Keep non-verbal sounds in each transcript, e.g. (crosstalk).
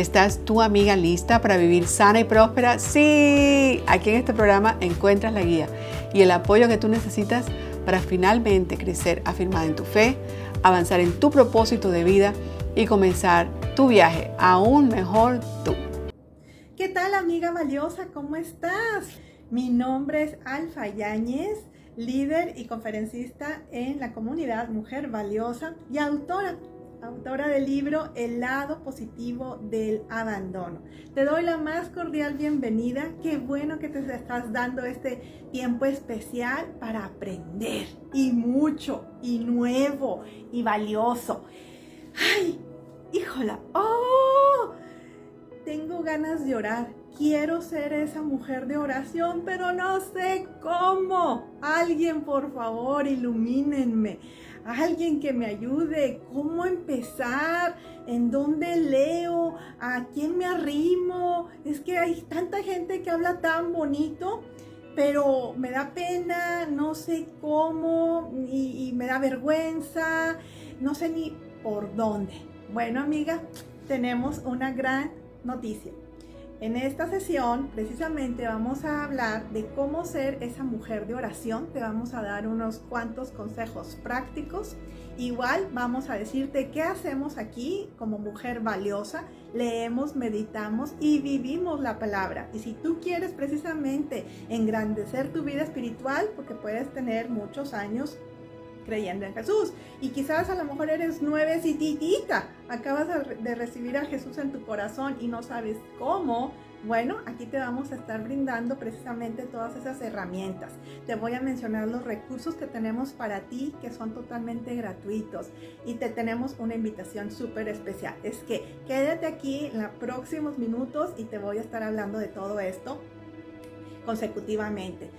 ¿Estás tu amiga lista para vivir sana y próspera? Sí, aquí en este programa encuentras la guía y el apoyo que tú necesitas para finalmente crecer afirmada en tu fe, avanzar en tu propósito de vida y comenzar tu viaje aún mejor tú. ¿Qué tal amiga valiosa? ¿Cómo estás? Mi nombre es Alfa Yáñez, líder y conferencista en la comunidad Mujer Valiosa y autora autora del libro El lado positivo del abandono. Te doy la más cordial bienvenida. Qué bueno que te estás dando este tiempo especial para aprender y mucho y nuevo y valioso. ¡Ay! ¡Híjola! ¡Oh! Tengo ganas de orar. Quiero ser esa mujer de oración, pero no sé cómo. Alguien, por favor, ilumínenme alguien que me ayude, cómo empezar, en dónde leo, a quién me arrimo. Es que hay tanta gente que habla tan bonito, pero me da pena, no sé cómo, y, y me da vergüenza, no sé ni por dónde. Bueno, amiga, tenemos una gran noticia. En esta sesión precisamente vamos a hablar de cómo ser esa mujer de oración. Te vamos a dar unos cuantos consejos prácticos. Igual vamos a decirte qué hacemos aquí como mujer valiosa. Leemos, meditamos y vivimos la palabra. Y si tú quieres precisamente engrandecer tu vida espiritual, porque puedes tener muchos años creyendo en Jesús. Y quizás a lo mejor eres nuevecitita, acabas de recibir a Jesús en tu corazón y no sabes cómo. Bueno, aquí te vamos a estar brindando precisamente todas esas herramientas. Te voy a mencionar los recursos que tenemos para ti que son totalmente gratuitos y te tenemos una invitación súper especial. Es que quédate aquí en los próximos minutos y te voy a estar hablando de todo esto consecutivamente.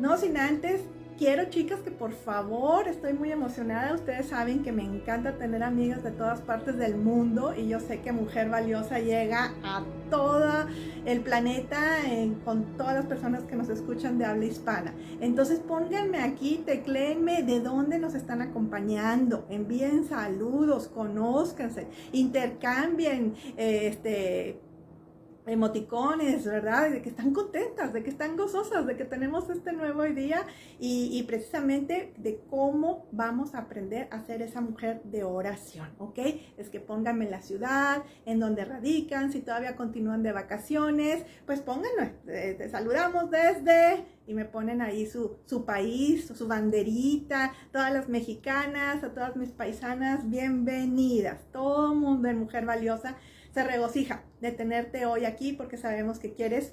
No sin antes quiero chicas que por favor, estoy muy emocionada, ustedes saben que me encanta tener amigas de todas partes del mundo y yo sé que Mujer Valiosa llega a todo el planeta con todas las personas que nos escuchan de habla hispana. Entonces pónganme aquí, tecleenme de dónde nos están acompañando, envíen saludos, conózcanse, intercambien este emoticones, ¿verdad? De que están contentas, de que están gozosas, de que tenemos este nuevo día y, precisamente de cómo vamos a aprender a ser esa mujer de oración, ¿ok? Es que pónganme la ciudad, en donde radican, si todavía continúan de vacaciones, pues pónganme, eh, te, saludamos desde y me ponen ahí su, su país, su banderita, todas las mexicanas, a todas mis paisanas, bienvenidas, todo mundo de Mujer Valiosa se regocija de tenerte hoy aquí porque sabemos que quieres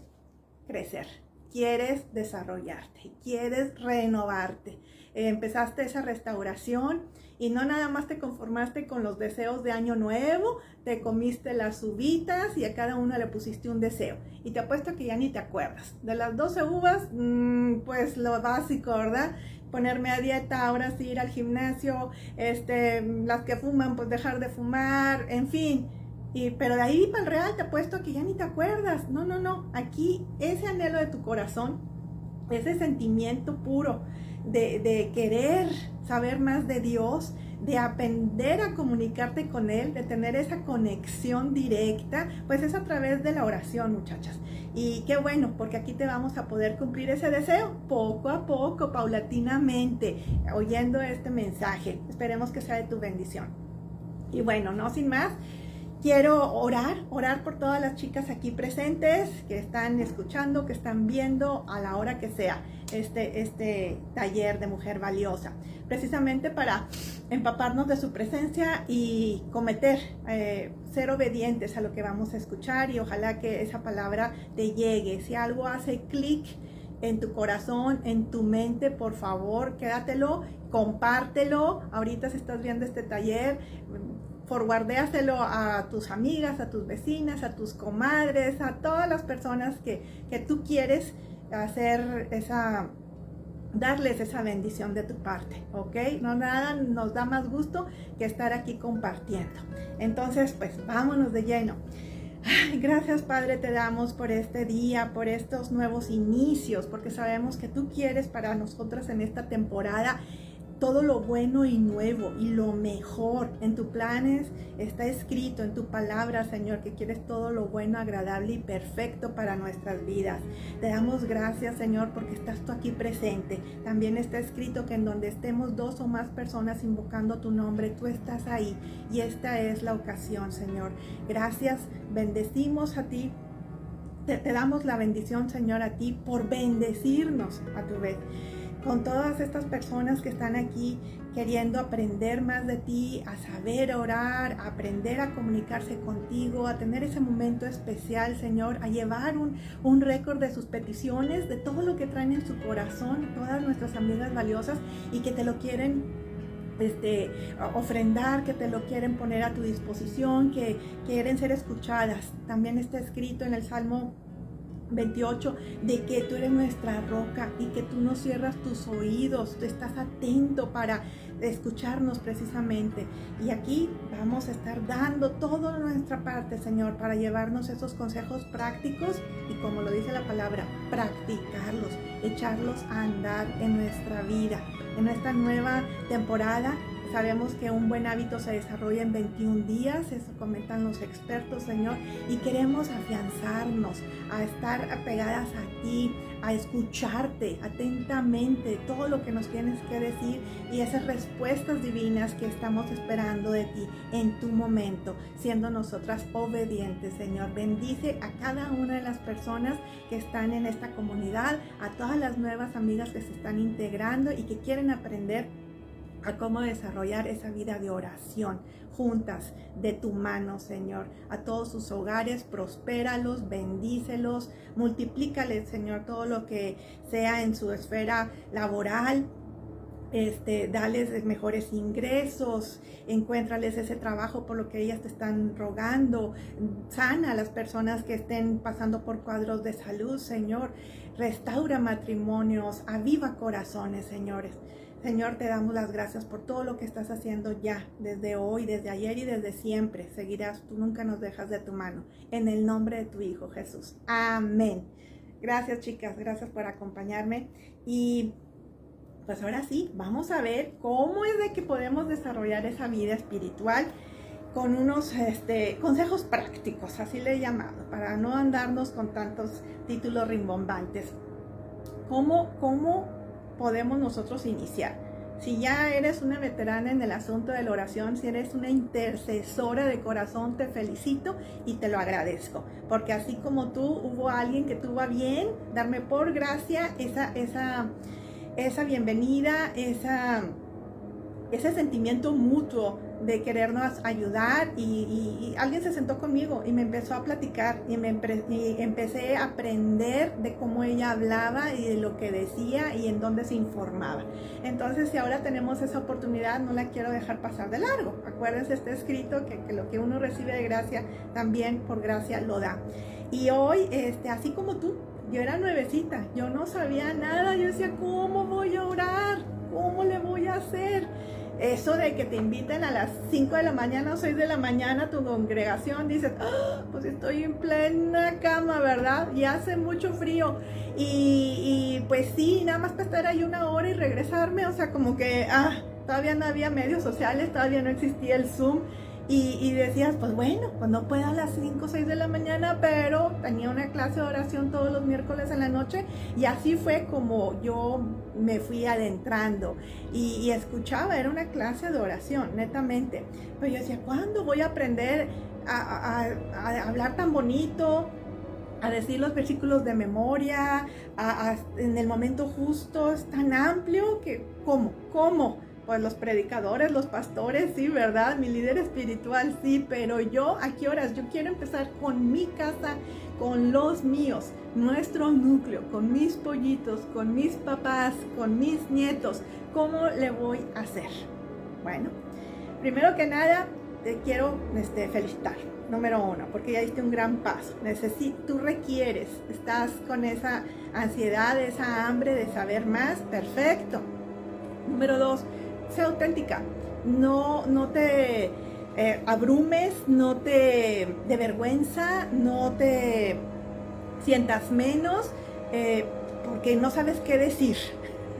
crecer, quieres desarrollarte, quieres renovarte. Empezaste esa restauración y no nada más te conformaste con los deseos de año nuevo, te comiste las uvitas y a cada una le pusiste un deseo. Y te apuesto que ya ni te acuerdas. De las 12 uvas, mm, pues lo básico, ¿verdad? ponerme a dieta, ahora sí ir al gimnasio, este, las que fuman, pues dejar de fumar, en fin, pero de ahí para el real te apuesto que ya ni te acuerdas. No, no, no. Aquí ese anhelo de tu corazón, ese sentimiento puro de, de querer saber más de Dios, de aprender a comunicarte con Él, de tener esa conexión directa, pues es a través de la oración, muchachas. Y qué bueno, porque aquí te vamos a poder cumplir ese deseo poco a poco, paulatinamente, oyendo este mensaje. Esperemos que sea de tu bendición. Y bueno, no sin más, Quiero orar, orar por todas las chicas aquí presentes que están escuchando, que están viendo a la hora que sea este, este taller de mujer valiosa, precisamente para empaparnos de su presencia y cometer, eh, ser obedientes a lo que vamos a escuchar y ojalá que esa palabra te llegue. Si algo hace clic en tu corazón, en tu mente, por favor, quédatelo, compártelo. Ahorita si estás viendo este taller, forwardéaselo a tus amigas, a tus vecinas, a tus comadres, a todas las personas que, tú quieres hacer esa darles esa bendición de tu parte, ¿ok? No nada nos da más gusto que estar aquí compartiendo. Entonces, pues vámonos de lleno. gracias Padre te damos por este día, por estos nuevos inicios, porque sabemos que tú quieres para nosotras en esta temporada todo lo bueno y nuevo y lo mejor. En tus planes está escrito, en tu palabra, Señor, que quieres todo lo bueno, agradable y perfecto para nuestras vidas. Te damos gracias, Señor, porque estás tú aquí presente. También está escrito que en donde estemos dos o más personas invocando tu nombre, tú estás ahí. Y esta es la ocasión, Señor. Gracias, bendecimos a ti. Te, te damos la bendición, Señor, a ti por bendecirnos a tu vez con todas estas personas que están aquí queriendo aprender más de ti, a saber orar, a aprender a comunicarse contigo, a tener ese momento especial, Señor, a llevar un, un récord de sus peticiones, de todo lo que traen en su corazón, todas nuestras amigas valiosas y que te lo quieren este, ofrendar, que te lo quieren poner a tu disposición, que quieren ser escuchadas. También está escrito en el Salmo 28, de que tú eres nuestra roca y que tú no cierras tus oídos, tú estás atento para escucharnos precisamente. Y aquí vamos a estar dando toda nuestra parte, Señor, para llevarnos esos consejos prácticos y como lo dice la palabra, practicarlos, echarlos a andar en nuestra vida. En esta nueva temporada Sabemos que un buen hábito se desarrolla en 21 días, eso comentan los expertos, Señor, y queremos afianzarnos a estar apegadas a ti, a escucharte atentamente todo lo que nos tienes que decir y esas respuestas divinas que estamos esperando de ti en tu momento, siendo nosotras obedientes, Señor. Bendice a cada una de las personas que están en esta comunidad, a todas las nuevas amigas que se están integrando y que quieren aprender a cómo desarrollar esa vida de oración juntas de tu mano, Señor. A todos sus hogares, prospéralos, bendícelos, multiplícales, Señor, todo lo que sea en su esfera laboral, este, dales mejores ingresos, encuéntrales ese trabajo por lo que ellas te están rogando, sana a las personas que estén pasando por cuadros de salud, Señor, restaura matrimonios, aviva corazones, señores. Señor, te damos las gracias por todo lo que estás haciendo ya, desde hoy, desde ayer y desde siempre. Seguirás, tú nunca nos dejas de tu mano. En el nombre de tu Hijo Jesús. Amén. Gracias chicas, gracias por acompañarme. Y pues ahora sí, vamos a ver cómo es de que podemos desarrollar esa vida espiritual con unos este, consejos prácticos, así le he llamado, para no andarnos con tantos títulos rimbombantes. ¿Cómo, cómo podemos nosotros iniciar. Si ya eres una veterana en el asunto de la oración, si eres una intercesora de corazón, te felicito y te lo agradezco. Porque así como tú, hubo alguien que tuvo a bien darme por gracia esa, esa, esa bienvenida, esa, ese sentimiento mutuo de querernos ayudar y, alguien se sentó conmigo y me empezó a platicar y, me empecé a aprender de cómo ella hablaba y de lo que decía y en dónde se informaba. Entonces, si ahora tenemos esa oportunidad, no la quiero dejar pasar de largo. Acuérdense, está escrito que, que lo que uno recibe de gracia, también por gracia lo da. Y hoy, este, así como tú, yo era nuevecita, yo no sabía nada, yo decía, ¿cómo voy a orar? ¿Cómo le voy a hacer? Eso de que te inviten a las 5 de la mañana o 6 de la mañana a tu congregación, dices, ah, pues estoy en plena cama, ¿verdad? Y hace mucho frío. Y, y, pues sí, nada más para estar ahí una hora y regresarme, o sea, como que, ah, todavía no había medios sociales, todavía no existía el Zoom. Y, decías, pues bueno, pues no puedo a las 5 o 6 de la mañana, pero tenía una clase de oración todos los miércoles en la noche y así fue como yo me fui adentrando y, escuchaba, era una clase de oración, netamente. Pero yo decía, ¿cuándo voy a aprender a, hablar tan bonito? a decir los versículos de memoria, en el momento justo, es tan amplio que, ¿cómo? ¿Cómo? Pues los predicadores, los pastores, sí, ¿verdad? Mi líder espiritual, sí, pero yo, ¿a qué horas? Yo quiero empezar con mi casa, con los míos, nuestro núcleo, con mis pollitos, con mis papás, con mis nietos. ¿Cómo le voy a hacer? Bueno, primero que nada, te quiero este, felicitar. número uno, porque ya diste un gran paso. tú requieres, estás con esa ansiedad, esa hambre de saber más, perfecto. Número dos, sé auténtica. No, no te eh, abrumes, no te de vergüenza, no te sientas menos, eh, porque no sabes qué decir.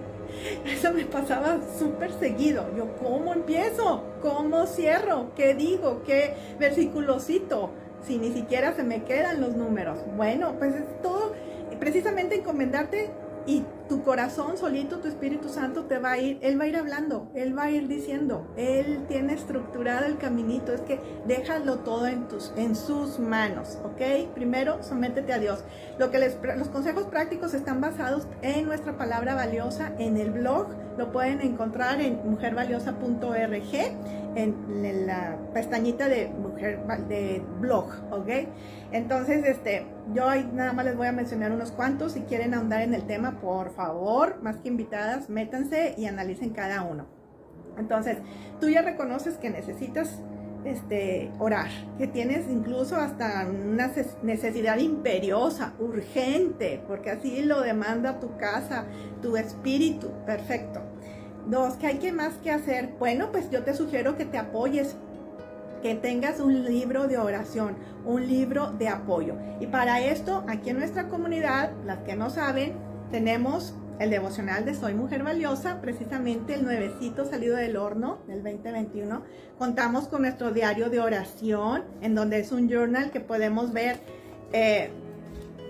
(laughs) Eso me pasaba súper seguido. Yo, ¿cómo empiezo? ¿Cómo cierro? ¿Qué digo? ¿Qué versículo cito? Si ni siquiera se me quedan los números. Bueno, pues es todo precisamente encomendarte y tu corazón solito, tu Espíritu Santo te va a ir, Él va a ir hablando, Él va a ir diciendo, Él tiene estructurado el caminito, es que déjalo todo en, tus, en sus manos, ¿ok? Primero, sométete a Dios. Lo que les, los consejos prácticos están basados en nuestra palabra valiosa, en el blog, lo pueden encontrar en mujervaliosa.org, en la pestañita de mujer de blog, ¿ok? Entonces, este, yo nada más les voy a mencionar unos cuantos. Si quieren ahondar en el tema, por favor, más que invitadas, métanse y analicen cada uno. Entonces, tú ya reconoces que necesitas este, orar, que tienes incluso hasta una necesidad imperiosa, urgente, porque así lo demanda tu casa, tu espíritu, perfecto. Dos, ¿qué hay que más que hacer? Bueno, pues yo te sugiero que te apoyes que tengas un libro de oración, un libro de apoyo. Y para esto, aquí en nuestra comunidad, las que no saben, tenemos el devocional de Soy Mujer Valiosa, precisamente el nuevecito salido del horno del 2021. Contamos con nuestro diario de oración, en donde es un journal que podemos ver eh,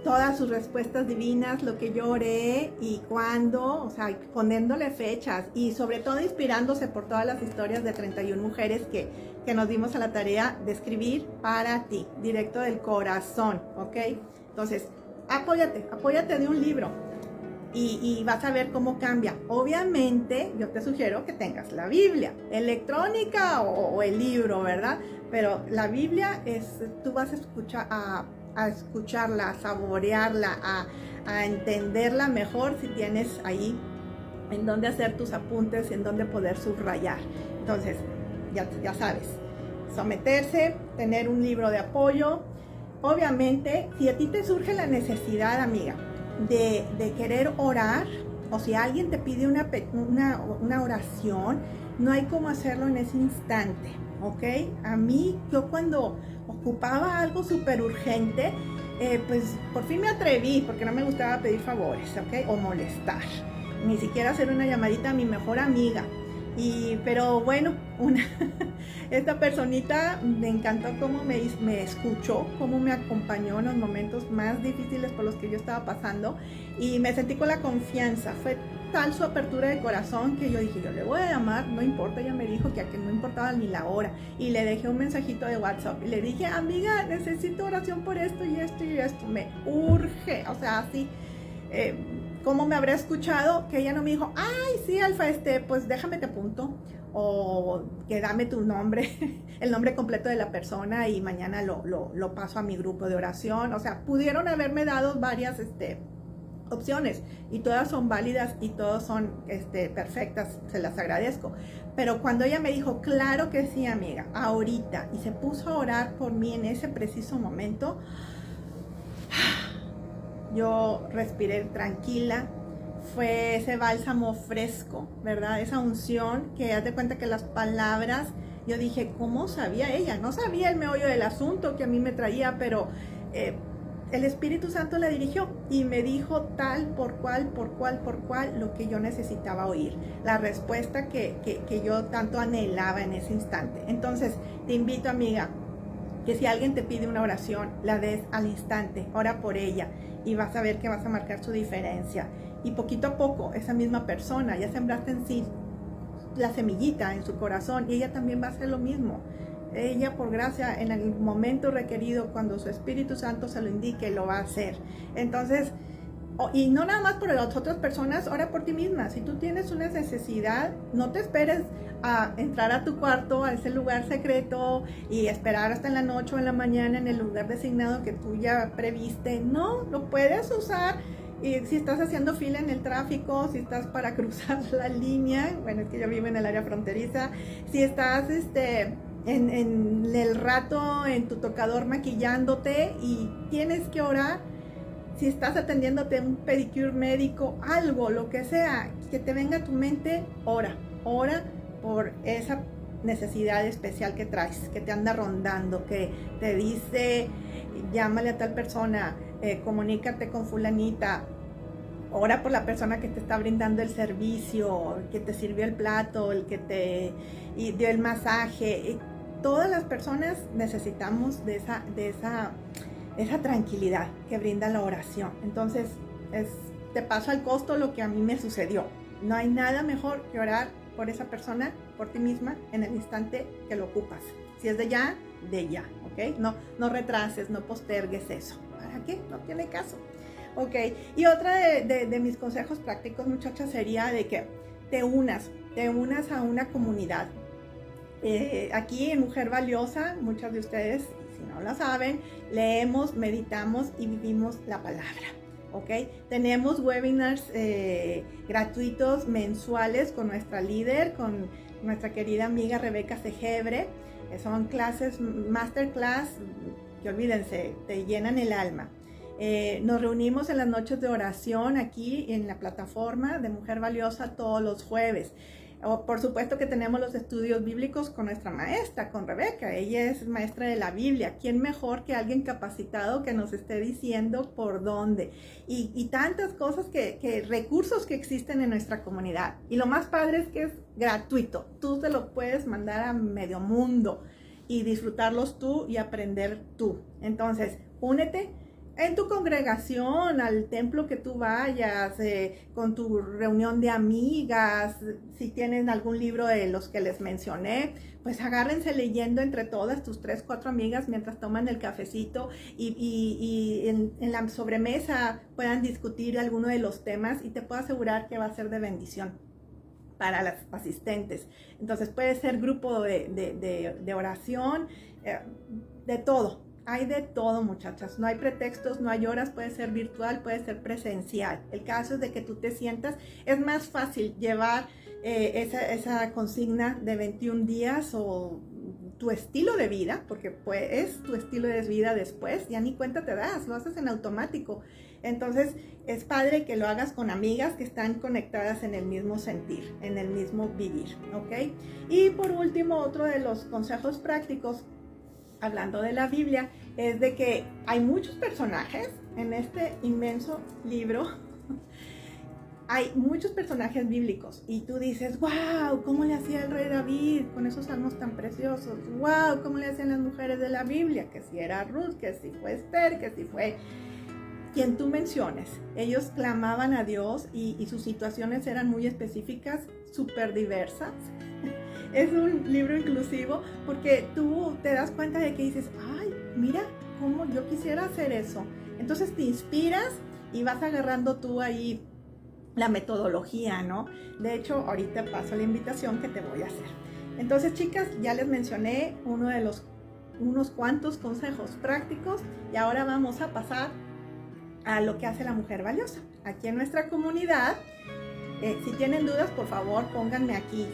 todas sus respuestas divinas, lo que yo oré y cuándo, o sea, poniéndole fechas y sobre todo inspirándose por todas las historias de 31 mujeres que, que nos dimos a la tarea de escribir para ti, directo del corazón, ¿ok? Entonces, apóyate, apóyate de un libro y, vas a ver cómo cambia. Obviamente, yo te sugiero que tengas la Biblia, electrónica o, o el libro, ¿verdad? Pero la Biblia es, tú vas a escuchar a a escucharla, a saborearla, a, entenderla mejor si tienes ahí en dónde hacer tus apuntes, en dónde poder subrayar. Entonces, ya, ya sabes, someterse, tener un libro de apoyo. Obviamente, si a ti te surge la necesidad, amiga, de, querer orar, o si alguien te pide una, una, oración, no hay cómo hacerlo en ese instante, ¿ok? A mí, yo cuando ocupaba algo súper urgente, eh, pues por fin me atreví, porque no me gustaba pedir favores, ¿ok? O molestar. Ni siquiera hacer una llamadita a mi mejor amiga. Y, pero bueno, una, (laughs) esta personita me encantó cómo me, escuchó, cómo me acompañó en los momentos más difíciles por los que yo estaba pasando y me sentí con la confianza. Fue tal su apertura de corazón que yo dije, yo le voy a llamar, no importa, ella me dijo que a que no importaba ni la hora. Y le dejé un mensajito de WhatsApp y le dije, amiga, necesito oración por esto y esto y esto, me urge, o sea, así. Eh, ¿Cómo me habrá escuchado? Que ella no me dijo, ay, sí, Alfa, este, pues déjame te apunto. O que dame tu nombre, (laughs) el nombre completo de la persona y mañana lo, lo, paso a mi grupo de oración. O sea, pudieron haberme dado varias, este, opciones y todas son válidas y todas son este, perfectas, se las agradezco. Pero cuando ella me dijo, claro que sí, amiga, ahorita, y se puso a orar por mí en ese preciso momento, yo respiré tranquila, fue ese bálsamo fresco, ¿verdad? Esa unción que haz de cuenta que las palabras, yo dije, ¿cómo sabía ella? No sabía el meollo del asunto que a mí me traía, pero... Eh, el Espíritu Santo la dirigió y me dijo tal, por cual, por cual, por cual, lo que yo necesitaba oír, la respuesta que, que, yo tanto anhelaba en ese instante. Entonces, te invito, amiga, que si alguien te pide una oración, la des al instante, ora por ella y vas a ver que vas a marcar su diferencia. Y poquito a poco, esa misma persona, ya sembraste en sí la semillita en su corazón y ella también va a hacer lo mismo ella por gracia en el momento requerido, cuando su Espíritu Santo se lo indique, lo va a hacer. Entonces, y no nada más por las otras personas, ora por ti misma. Si tú tienes una necesidad, no te esperes a entrar a tu cuarto, a ese lugar secreto y esperar hasta en la noche o en la mañana en el lugar designado que tú ya previste. No, lo puedes usar. Y si estás haciendo fila en el tráfico, si estás para (laughs) cruzar la línea, bueno, es que yo vivo en el área fronteriza, si estás este, en, en el rato en tu tocador maquillándote y tienes que orar, si estás atendiéndote un pedicure médico, algo, lo que sea, que te venga a tu mente, ora, ora por esa necesidad especial que traes, que te anda rondando, que te dice, llámale a tal persona, eh, comunícate con fulanita, ora por la persona que te está brindando el servicio, que te sirvió el plato, el que te dio el masaje. Todas las personas necesitamos de esa, de esa, esa tranquilidad que brinda la oración. Entonces, es, te paso al costo lo que a mí me sucedió. No hay nada mejor que orar por esa persona, por ti misma, en el instante que lo ocupas. Si es de ya, de ya, ¿ok? No, no retrases, no postergues eso. ¿Para qué? No tiene caso. Ok, y otra de, mis consejos prácticos, muchachas, sería de que te unas, te unas a una comunidad. Eh, aquí en Mujer Valiosa, muchas de ustedes, si no lo saben, leemos, meditamos y vivimos la palabra. ¿ok? Tenemos webinars eh, gratuitos mensuales con nuestra líder, con nuestra querida amiga Rebeca Segebre. son clases, masterclass, que olvídense, te llenan el alma. Eh, nos reunimos en las noches de oración aquí en la plataforma de Mujer Valiosa todos los jueves por supuesto que tenemos los estudios bíblicos con nuestra maestra, con Rebeca. Ella es maestra de la Biblia. ¿Quién mejor que alguien capacitado que nos esté diciendo por dónde? Y, tantas cosas que, recursos que existen en nuestra comunidad. Y lo más padre es que es gratuito. Tú te lo puedes mandar a medio mundo y disfrutarlos tú y aprender tú. Entonces, únete en tu congregación, al templo que tú vayas, eh, con tu reunión de amigas, si tienen algún libro de los que les mencioné, pues agárrense leyendo entre todas tus tres, cuatro amigas mientras toman el cafecito y, en, en, la sobremesa puedan discutir alguno de los temas y te puedo asegurar que va a ser de bendición para las asistentes. Entonces puede ser grupo de, oración, eh, de todo hay de todo, muchachas. No hay pretextos, no hay horas, puede ser virtual, puede ser presencial. El caso es de que tú te sientas, es más fácil llevar eh, esa, consigna de 21 días o tu estilo de vida, porque pues, es tu estilo de vida después, ya ni cuenta te das, lo haces en automático. Entonces es padre que lo hagas con amigas que están conectadas en el mismo sentir, en el mismo vivir, ¿ok? Y por último, otro de los consejos prácticos hablando de la Biblia, es de que hay muchos personajes en este inmenso libro. (laughs) hay muchos personajes bíblicos y tú dices, wow, ¿cómo le hacía el rey David con esos salmos tan preciosos? Wow, ¿cómo le hacían las mujeres de la Biblia? Que si era Ruth, que si fue Esther, que si fue quien tú menciones. Ellos clamaban a Dios y, y sus situaciones eran muy específicas, súper diversas es un libro inclusivo porque tú te das cuenta de que dices, ay, mira cómo yo quisiera hacer eso. Entonces te inspiras y vas agarrando tú ahí la metodología, ¿no? De hecho, ahorita paso la invitación que te voy a hacer. Entonces, chicas, ya les mencioné uno de los unos cuantos consejos prácticos y ahora vamos a pasar a lo que hace la mujer valiosa. Aquí en nuestra comunidad eh, si tienen dudas, por favor, pónganme aquí.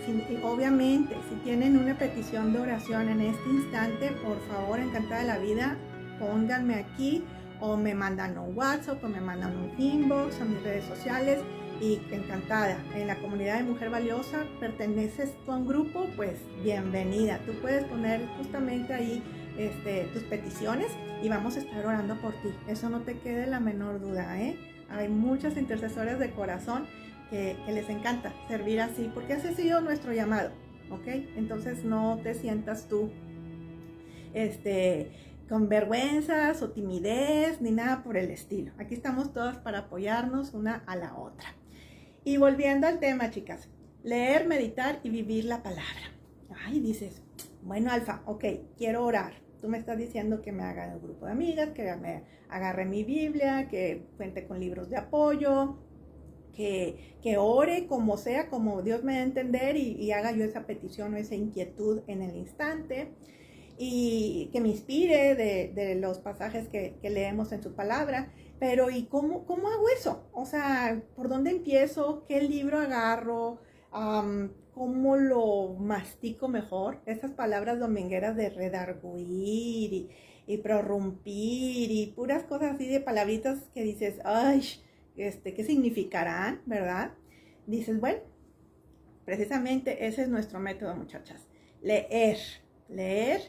obviamente, si tienen una petición de oración en este instante, por favor, encantada de la vida, pónganme aquí o me mandan un WhatsApp o me mandan un inbox a mis redes sociales y encantada. En la comunidad de Mujer Valiosa perteneces a un grupo, pues bienvenida. Tú puedes poner justamente ahí este, tus peticiones y vamos a estar orando por ti. Eso no te quede la menor duda, ¿eh? Hay muchas intercesoras de corazón que, les encanta servir así, porque ese ha sido nuestro llamado, ¿ok? Entonces no te sientas tú este, con vergüenzas o timidez ni nada por el estilo. Aquí estamos todas para apoyarnos una a la otra. Y volviendo al tema, chicas, leer, meditar y vivir la palabra. Ay, dices, bueno, Alfa, ok, quiero orar. Tú me estás diciendo que me haga el grupo de amigas, que me agarre mi Biblia, que cuente con libros de apoyo, que, ore como sea, como Dios me da a entender y, haga yo esa petición o esa inquietud en el instante y que me inspire de, los pasajes que, leemos en su palabra. Pero ¿y cómo, cómo hago eso? O sea, ¿por dónde empiezo? ¿Qué libro agarro? cómo lo mastico mejor. Esas palabras domingueras de redarguir y, y prorrumpir y puras cosas así de palabritas que dices, ay, este, ¿qué significarán, verdad? Dices, bueno, precisamente ese es nuestro método, muchachas. Leer, leer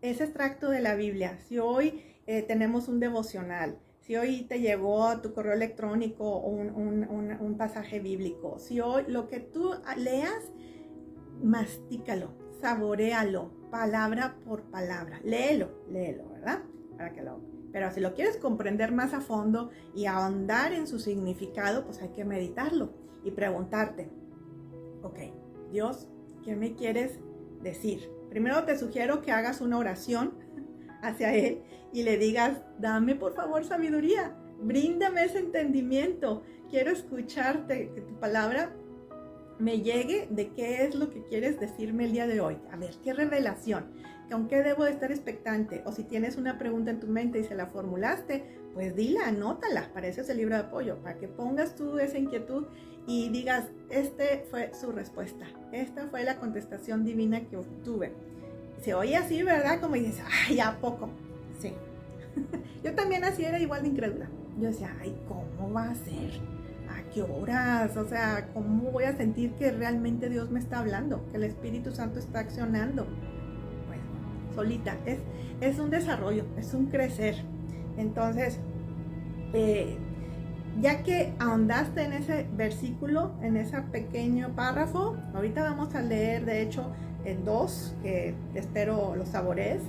ese extracto de la Biblia. Si hoy eh, tenemos un devocional, si hoy te llegó a tu correo electrónico un, un, pasaje bíblico, si hoy lo que tú leas, mastícalo, saborealo, palabra por palabra. Léelo, léelo, ¿verdad? Para que lo... Pero si lo quieres comprender más a fondo y ahondar en su significado, pues hay que meditarlo y preguntarte, ok, Dios, ¿qué me quieres decir? Primero te sugiero que hagas una oración (laughs) hacia Él y le digas, dame por favor sabiduría, bríndame ese entendimiento, quiero escucharte, que tu palabra me llegue de qué es lo que quieres decirme el día de hoy. A ver, qué revelación. ¿Con qué debo de estar expectante? O si tienes una pregunta en tu mente y se la formulaste, pues dila, anótala. Para eso es el libro de apoyo, para que pongas tú esa inquietud y digas, este fue su respuesta. Esta fue la contestación divina que obtuve. Se oye así, ¿verdad? Como dices, ay, ¿a poco? Sí. (laughs) Yo también así era igual de incrédula. Yo decía, ay, ¿cómo va a ser? ¿A qué horas? O sea, ¿cómo voy a sentir que realmente Dios me está hablando? Que el Espíritu Santo está accionando. Solita. Es, un desarrollo, es un crecer. Entonces, eh, ya que ahondaste en ese versículo, en ese pequeño párrafo, ahorita vamos a leer, de hecho, el dos, que espero lo saborees.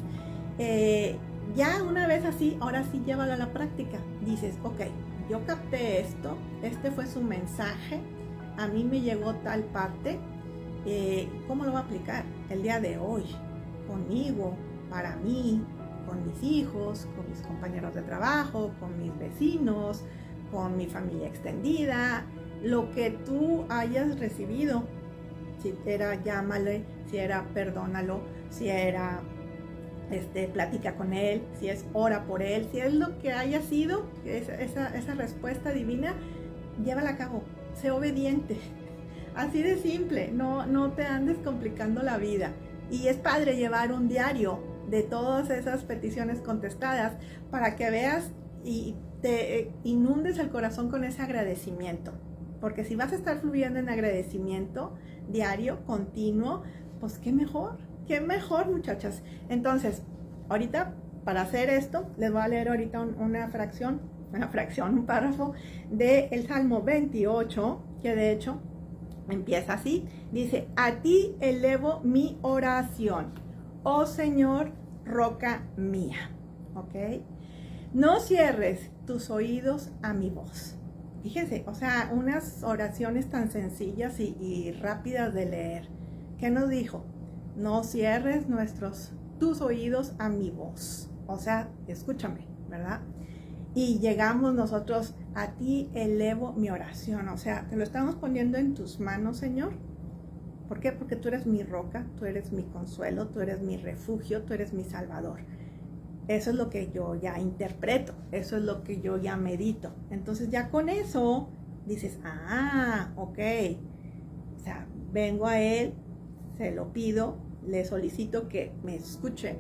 Eh, ya una vez así, ahora sí llévalo a la práctica. Dices, ok, yo capté esto, este fue su mensaje, a mí me llegó tal parte, eh, ¿cómo lo va a aplicar el día de hoy? Conmigo, para mí, con mis hijos, con mis compañeros de trabajo, con mis vecinos, con mi familia extendida, lo que tú hayas recibido, si era llámale, si era perdónalo, si era este, platica con él, si es ora por él, si es lo que haya sido, esa, esa, respuesta divina, llévala a cabo, sé obediente. (laughs) Así de simple, no, no te andes complicando la vida. Y es padre llevar un diario de todas esas peticiones contestadas para que veas y te eh, inundes el corazón con ese agradecimiento. Porque si vas a estar fluyendo en agradecimiento diario, continuo, pues qué mejor, qué mejor muchachas. Entonces, ahorita para hacer esto, les voy a leer ahorita una fracción, una fracción, un párrafo del el Salmo 28, que de hecho empieza así. Dice, a ti elevo mi oración, oh Señor, roca mía. ¿Ok? No cierres tus oídos a mi voz. Fíjense, o sea, unas oraciones tan sencillas y, rápidas de leer. ¿Qué nos dijo? No cierres nuestros, tus oídos a mi voz. O sea, escúchame, ¿verdad? Y llegamos nosotros, a ti elevo mi oración. O sea, te lo estamos poniendo en tus manos, Señor. ¿Por qué? Porque tú eres mi roca, tú eres mi consuelo, tú eres mi refugio, tú eres mi salvador. Eso es lo que yo ya interpreto, eso es lo que yo ya medito. Entonces ya con eso dices, ah, ok. O sea, vengo a él, se lo pido, le solicito que me escuche.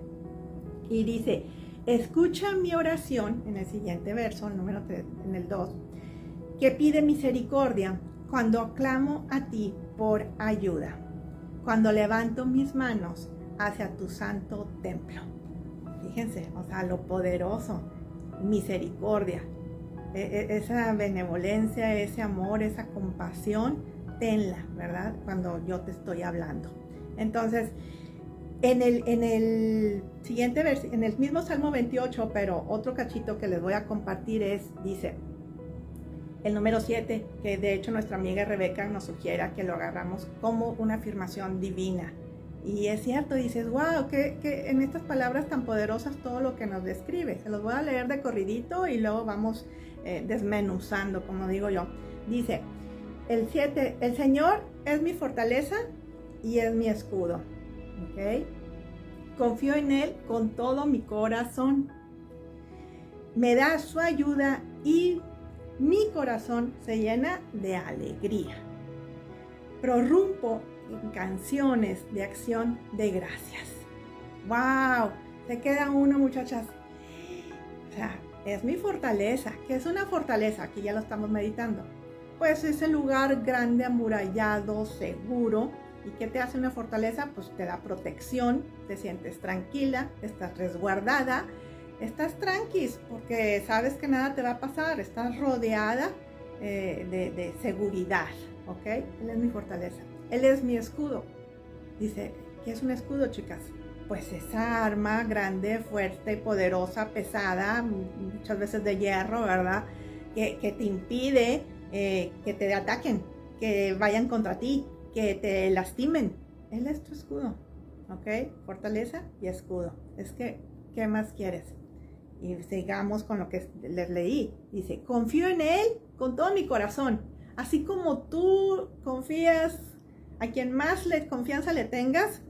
Y dice, escucha mi oración en el siguiente verso, número 3, en el 2, que pide misericordia cuando clamo a ti por ayuda, cuando levanto mis manos hacia tu santo templo. Fíjense, o sea, lo poderoso, misericordia, e, e, esa benevolencia, ese amor, esa compasión, tenla, ¿verdad? Cuando yo te estoy hablando. Entonces, en el, en el siguiente versículo, en el mismo Salmo 28, pero otro cachito que les voy a compartir es, dice, el número 7, que de hecho nuestra amiga Rebeca nos sugiere que lo agarramos como una afirmación divina. Y es cierto, dices, wow, que, en estas palabras tan poderosas todo lo que nos describe. Se los voy a leer de corridito y luego vamos eh, desmenuzando, como digo yo. Dice, el 7, el Señor es mi fortaleza y es mi escudo. Confío en Él con todo mi corazón. Me da su ayuda y mi corazón se llena de alegría. prorrumpo en canciones de acción de gracias. ¡Wow! Se queda uno, muchachas. O sea, es mi fortaleza. ¿Qué es una fortaleza? Aquí ya lo estamos meditando. Pues ese lugar grande, amurallado, seguro. ¿Y qué te hace una fortaleza? Pues te da protección, te sientes tranquila, estás resguardada, estás tranquis porque sabes que nada te va a pasar, estás rodeada eh, de, de seguridad, ¿ok? Él es mi fortaleza. Él es mi escudo. Dice, ¿qué es un escudo, chicas? Pues esa arma grande, fuerte, poderosa, pesada, muchas veces de hierro, ¿verdad? Que, te impide eh, que te ataquen, que vayan contra ti, que te lastimen. Él es tu escudo, ¿ok? Fortaleza y escudo. Es que, ¿qué más quieres? Y sigamos con lo que les leí. Dice, confío en Él con todo mi corazón. Así como tú confías a quien más le, confianza le tengas,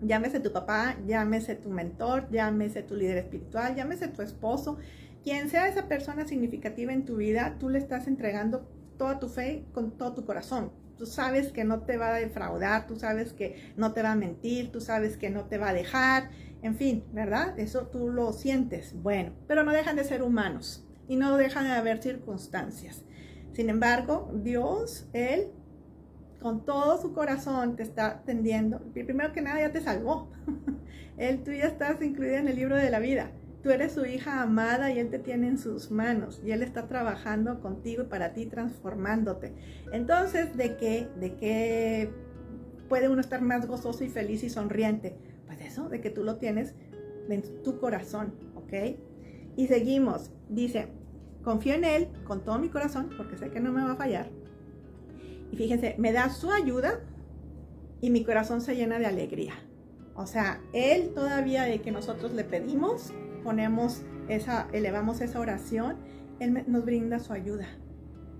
llámese tu papá, llámese tu mentor, llámese tu líder espiritual, llámese tu esposo, quien sea esa persona significativa en tu vida, tú le estás entregando toda tu fe con todo tu corazón. Tú sabes que no te va a defraudar, tú sabes que no te va a mentir, tú sabes que no te va a dejar, en fin, ¿verdad? Eso tú lo sientes. Bueno, pero no dejan de ser humanos y no dejan de haber circunstancias. Sin embargo, Dios, Él con todo su corazón te está atendiendo, primero que nada ya te salvó. (laughs) Él, tú ya estás incluida en el libro de la vida. Tú eres su hija amada y Él te tiene en sus manos y Él está trabajando contigo y para ti transformándote. Entonces, ¿de qué? ¿De qué puede uno estar más gozoso y feliz y sonriente? Pues eso, de que tú lo tienes en tu corazón, ¿ok? Y seguimos. Dice, confío en Él con todo mi corazón porque sé que no me va a fallar y fíjense, me da su ayuda y mi corazón se llena de alegría. O sea, Él todavía de que nosotros le pedimos, ponemos esa, elevamos esa oración, Él nos brinda su ayuda.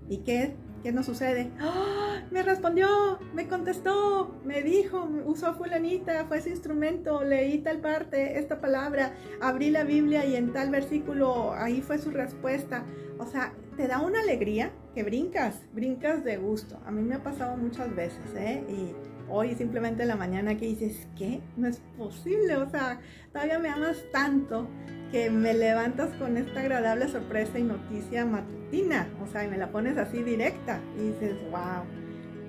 ¿Y qué, qué nos sucede? ¡Ah! Me respondió, me contestó, me dijo, usó fulanita, fue ese instrumento, leí tal parte, esta palabra, abrí la Biblia y en tal versículo ahí fue su respuesta. O sea, te da una alegría que brincas, brincas de gusto. A mí me ha pasado muchas veces, ¿eh? Y hoy simplemente en la mañana que dices, ¿qué? No es posible, o sea, todavía me amas tanto que me levantas con esta agradable sorpresa y noticia matutina, o sea, y me la pones así directa y dices, wow.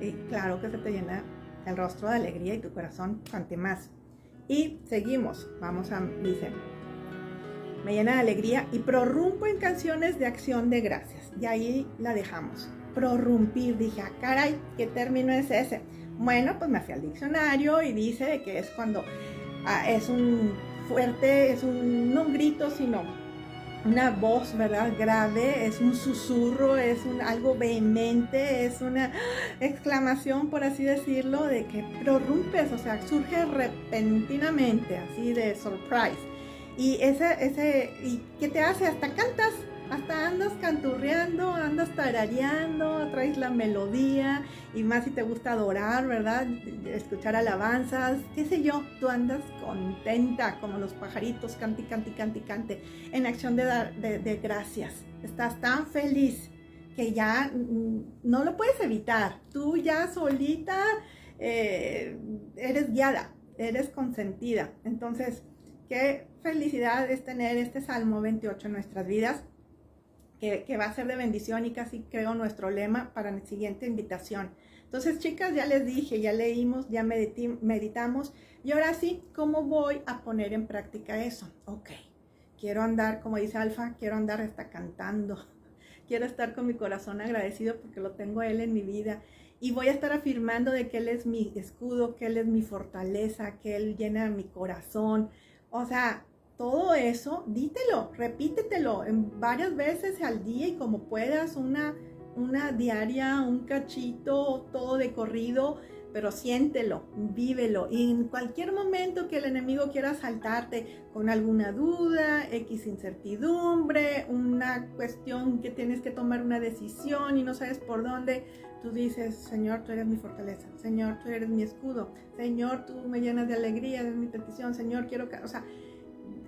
Y claro que se te llena el rostro de alegría y tu corazón ante más. Y seguimos, vamos a, dice, me llena de alegría y prorrumpo en canciones de acción de gracias. Y ahí la dejamos. Prorrumpir, dije, ah, caray, ¿qué término es ese? Bueno, pues me fui al diccionario y dice que es cuando ah, es un fuerte, es un, no un grito, sino una voz, ¿verdad? Grave, es un susurro, es un, algo vehemente, es una exclamación, por así decirlo, de que prorrumpes, o sea, surge repentinamente, así de surprise. Y ese, ese, ¿y qué te hace? Hasta cantas, hasta andas canturreando, andas tarareando, traes la melodía y más si te gusta adorar, ¿verdad? Escuchar alabanzas, qué sé yo, tú andas contenta como los pajaritos, canti, canti, canti, cante, en acción de, de, gracias. Estás tan feliz que ya no lo puedes evitar. Tú ya solita eh, eres guiada, eres consentida. Entonces, Qué felicidad es tener este Salmo 28 en nuestras vidas, que, va a ser de bendición y casi creo nuestro lema para la siguiente invitación. Entonces, chicas, ya les dije, ya leímos, ya meditamos, y ahora sí, ¿cómo voy a poner en práctica eso? Ok, quiero andar, como dice Alfa, quiero andar hasta cantando, (laughs) quiero estar con mi corazón agradecido porque lo tengo a Él en mi vida. Y voy a estar afirmando de que Él es mi escudo, que Él es mi fortaleza, que Él llena mi corazón, o sea, todo eso, dítelo, repítetelo en varias veces al día y como puedas, una, una diaria, un cachito, todo de corrido, pero siéntelo, vívelo. Y en cualquier momento que el enemigo quiera saltarte con alguna duda, X incertidumbre, una cuestión que tienes que tomar una decisión y no sabes por dónde, tú dices, Señor, tú eres mi fortaleza, Señor, tú eres mi escudo, Señor, tú me llenas de alegría, eres mi petición, Señor, quiero que, o sea,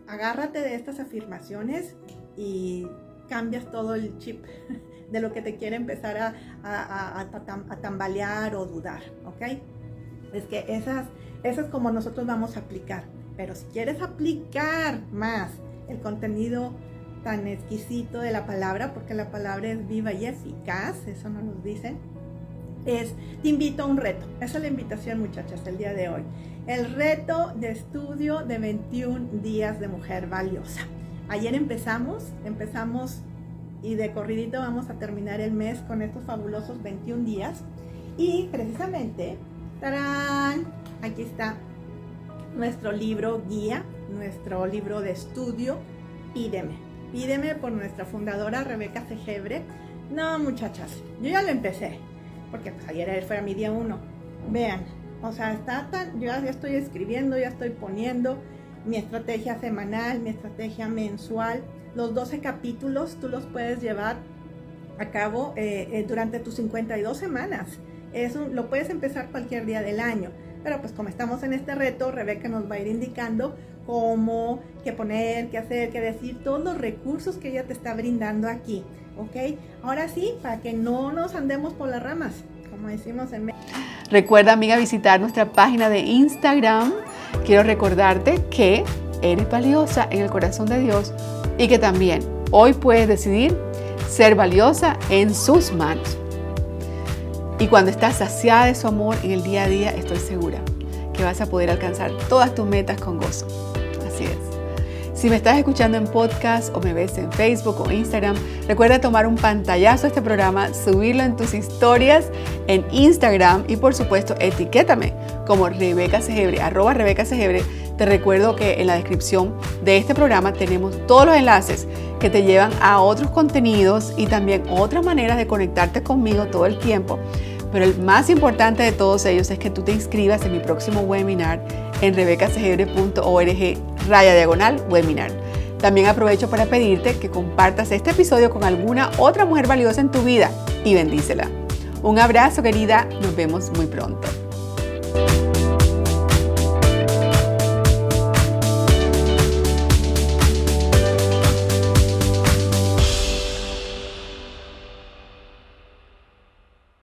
agárrate de estas afirmaciones y cambias todo el chip (laughs) de lo que te quiere empezar a, a, tambalear o dudar, ¿ok? Es que esas, esas como nosotros vamos a aplicar. Pero si quieres aplicar más el contenido tan exquisito de la palabra, porque la palabra es viva y eficaz, eso no nos dicen, es, te invito a un reto. Esa es la invitación, muchachas, el día de hoy. El reto de estudio de 21 días de mujer valiosa. Ayer empezamos, empezamos y de corridito vamos a terminar el mes con estos fabulosos 21 días. Y precisamente, ¡tarán! Aquí está nuestro libro guía, nuestro libro de estudio, Pídeme. Pídeme por nuestra fundadora Rebeca Cegebre. No, muchachas, yo ya lo empecé, porque pues, ayer fue mi día uno. Vean, o sea, está tan, yo ya estoy escribiendo, ya estoy poniendo mi estrategia semanal, mi estrategia mensual. Los 12 capítulos tú los puedes llevar a cabo eh, eh, durante tus 52 semanas. Eso lo puedes empezar cualquier día del año. Pero pues como estamos en este reto, Rebeca nos va a ir indicando cómo, qué poner, qué hacer, qué decir, todos los recursos que ella te está brindando aquí. ¿Ok? Ahora sí, para que no nos andemos por las ramas, como decimos en México. Recuerda, amiga, visitar nuestra página de Instagram. Quiero recordarte que eres valiosa en el corazón de Dios y que también hoy puedes decidir ser valiosa en sus manos. Y cuando estás saciada de su amor en el día a día, estoy segura que vas a poder alcanzar todas tus metas con gozo. Así es. Si me estás escuchando en podcast o me ves en Facebook o Instagram, recuerda tomar un pantallazo a este programa, subirlo en tus historias en Instagram y por supuesto etiquétame como Rebeca Segebre, arroba Rebeca. Te recuerdo que en la descripción de este programa tenemos todos los enlaces que te llevan a otros contenidos y también otras maneras de conectarte conmigo todo el tiempo. Pero el más importante de todos ellos es que tú te inscribas en mi próximo webinar en rebecasegebre.org raya diagonal webinar. También aprovecho para pedirte que compartas este episodio con alguna otra mujer valiosa en tu vida y bendícela. Un abrazo querida, nos vemos muy pronto.